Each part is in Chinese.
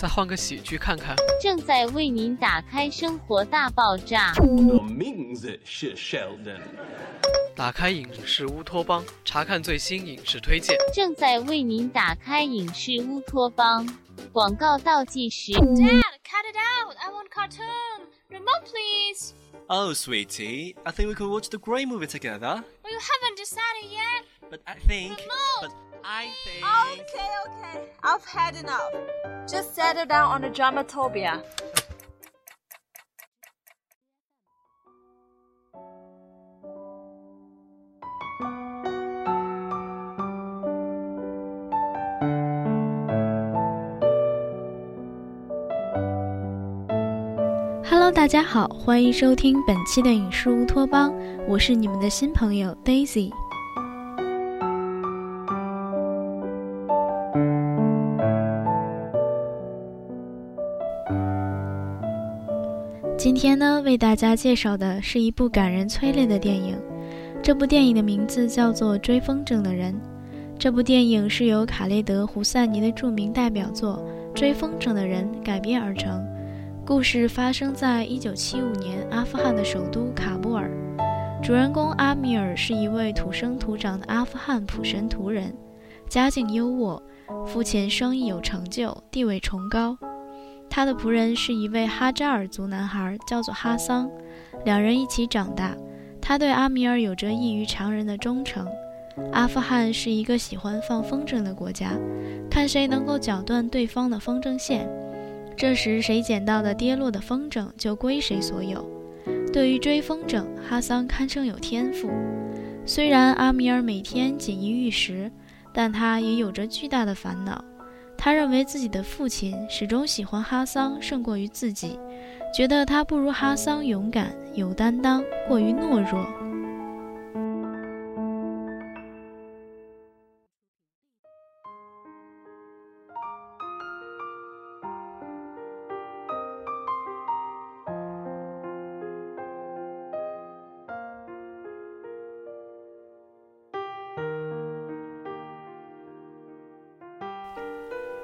再换个喜剧看看。正在为您打开《生活大爆炸》。我名字是 Sheldon。打开影视乌托邦，查看最新影视推荐。正在为您打开影视乌托邦。广告倒计时。Dad, cut it out! I want cartoon. Remote, please. Oh, sweetie, I think we could watch the Grey movie together. Well, you haven't decided yet. But I think. Remote. But I think. Okay, okay. I've had enough. Just settle down on the dramatopia. Hello，大家好，欢迎收听本期的影视乌托邦，我是你们的新朋友 Daisy。今天呢，为大家介绍的是一部感人催泪的电影。这部电影的名字叫做《追风筝的人》。这部电影是由卡雷德·胡赛尼的著名代表作《追风筝的人》改编而成。故事发生在1975年阿富汗的首都喀布尔。主人公阿米尔是一位土生土长的阿富汗普什图人，家境优渥，父亲生意有成就，地位崇高。他的仆人是一位哈扎尔族男孩，叫做哈桑，两人一起长大。他对阿米尔有着异于常人的忠诚。阿富汗是一个喜欢放风筝的国家，看谁能够绞断对方的风筝线，这时谁捡到的跌落的风筝就归谁所有。对于追风筝，哈桑堪称有天赋。虽然阿米尔每天锦衣玉食，但他也有着巨大的烦恼。他认为自己的父亲始终喜欢哈桑胜过于自己，觉得他不如哈桑勇敢、有担当，过于懦弱。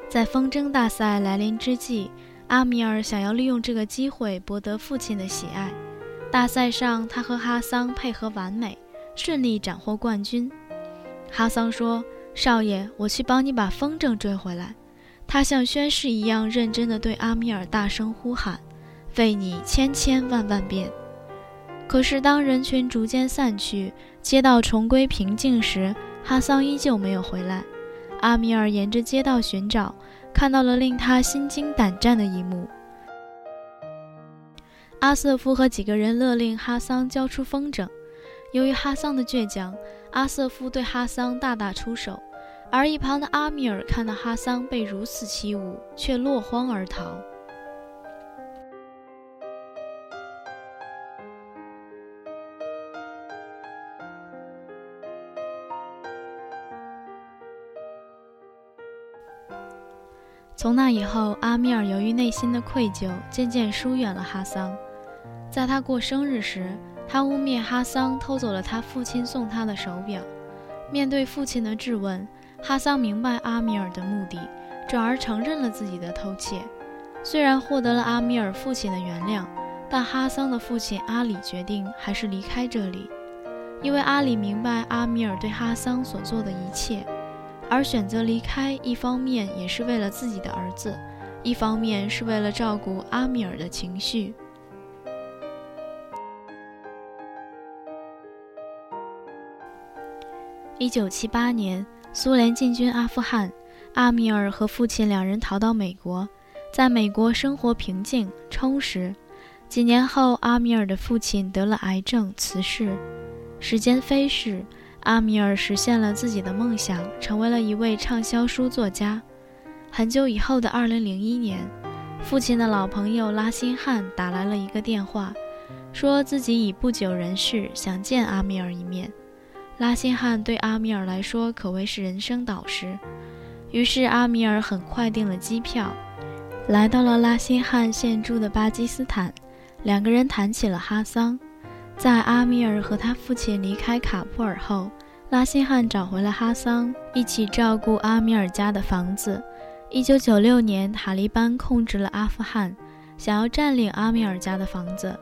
在风筝大赛来临之际，阿米尔想要利用这个机会博得父亲的喜爱。大赛上，他和哈桑配合完美，顺利斩获冠军。哈桑说：“少爷，我去帮你把风筝追回来。”他像宣誓一样认真地对阿米尔大声呼喊：“为你千千万万遍！”可是，当人群逐渐散去，街道重归平静时，哈桑依旧没有回来。阿米尔沿着街道寻找，看到了令他心惊胆战的一幕。阿瑟夫和几个人勒令哈桑交出风筝。由于哈桑的倔强，阿瑟夫对哈桑大打出手，而一旁的阿米尔看到哈桑被如此欺侮，却落荒而逃。从那以后，阿米尔由于内心的愧疚，渐渐疏远了哈桑。在他过生日时，他污蔑哈桑偷走了他父亲送他的手表。面对父亲的质问，哈桑明白阿米尔的目的，转而承认了自己的偷窃。虽然获得了阿米尔父亲的原谅，但哈桑的父亲阿里决定还是离开这里，因为阿里明白阿米尔对哈桑所做的一切。而选择离开，一方面也是为了自己的儿子，一方面是为了照顾阿米尔的情绪。一九七八年，苏联进军阿富汗，阿米尔和父亲两人逃到美国，在美国生活平静充实。几年后，阿米尔的父亲得了癌症辞世。时间飞逝。阿米尔实现了自己的梦想，成为了一位畅销书作家。很久以后的二零零一年，父亲的老朋友拉辛汉打来了一个电话，说自己已不久人世，想见阿米尔一面。拉辛汉对阿米尔来说可谓是人生导师，于是阿米尔很快订了机票，来到了拉辛汉现住的巴基斯坦。两个人谈起了哈桑。在阿米尔和他父亲离开卡布尔后，拉辛汉找回了哈桑，一起照顾阿米尔家的房子。一九九六年，塔利班控制了阿富汗，想要占领阿米尔家的房子，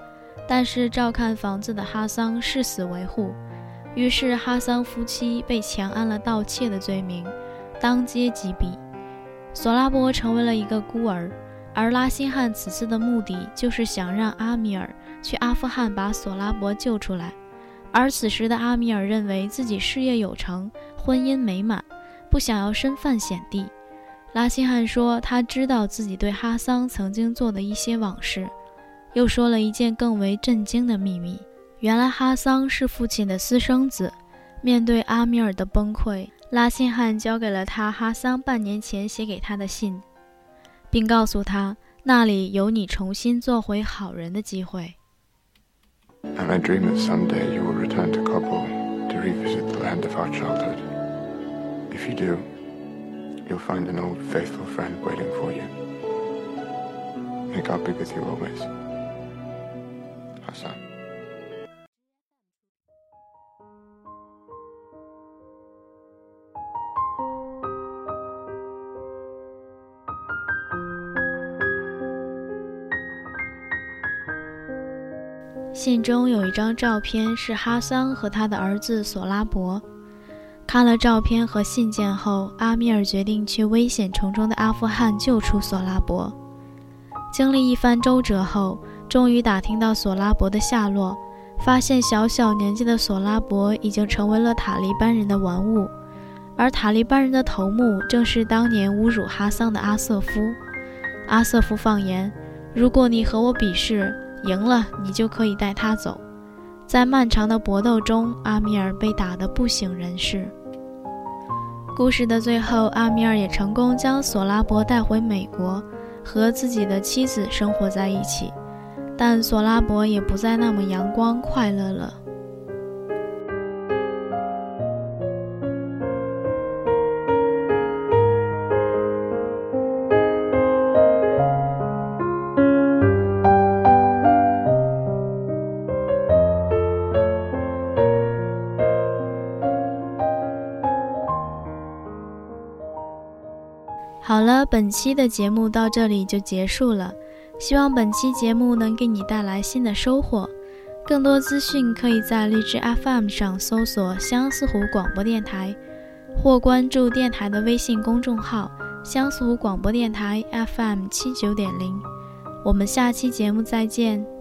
但是照看房子的哈桑誓死维护。于是，哈桑夫妻被强按了盗窃的罪名，当街击毙。索拉伯成为了一个孤儿，而拉辛汉此次的目的就是想让阿米尔去阿富汗把索拉伯救出来。而此时的阿米尔认为自己事业有成，婚姻美满，不想要身犯险地。拉辛汉说他知道自己对哈桑曾经做的一些往事，又说了一件更为震惊的秘密。原来哈桑是父亲的私生子。面对阿米尔的崩溃，拉辛汉交给了他哈桑半年前写给他的信，并告诉他那里有你重新做回好人的机会。And I dream that someday you will return to Kabul to revisit the land of our childhood. If you do, you'll find an old faithful friend waiting for you. May God be with you always. 信中有一张照片，是哈桑和他的儿子索拉伯。看了照片和信件后，阿米尔决定去危险重重的阿富汗救出索拉伯。经历一番周折后，终于打听到索拉伯的下落，发现小小年纪的索拉伯已经成为了塔利班人的玩物，而塔利班人的头目正是当年侮辱哈桑的阿瑟夫。阿瑟夫放言：“如果你和我比试。”赢了，你就可以带他走。在漫长的搏斗中，阿米尔被打得不省人事。故事的最后，阿米尔也成功将索拉伯带回美国，和自己的妻子生活在一起。但索拉伯也不再那么阳光快乐了。好了，本期的节目到这里就结束了。希望本期节目能给你带来新的收获。更多资讯可以在荔枝 FM 上搜索“相思湖广播电台”，或关注电台的微信公众号“相思湖广播电台 FM 七九点零”。我们下期节目再见。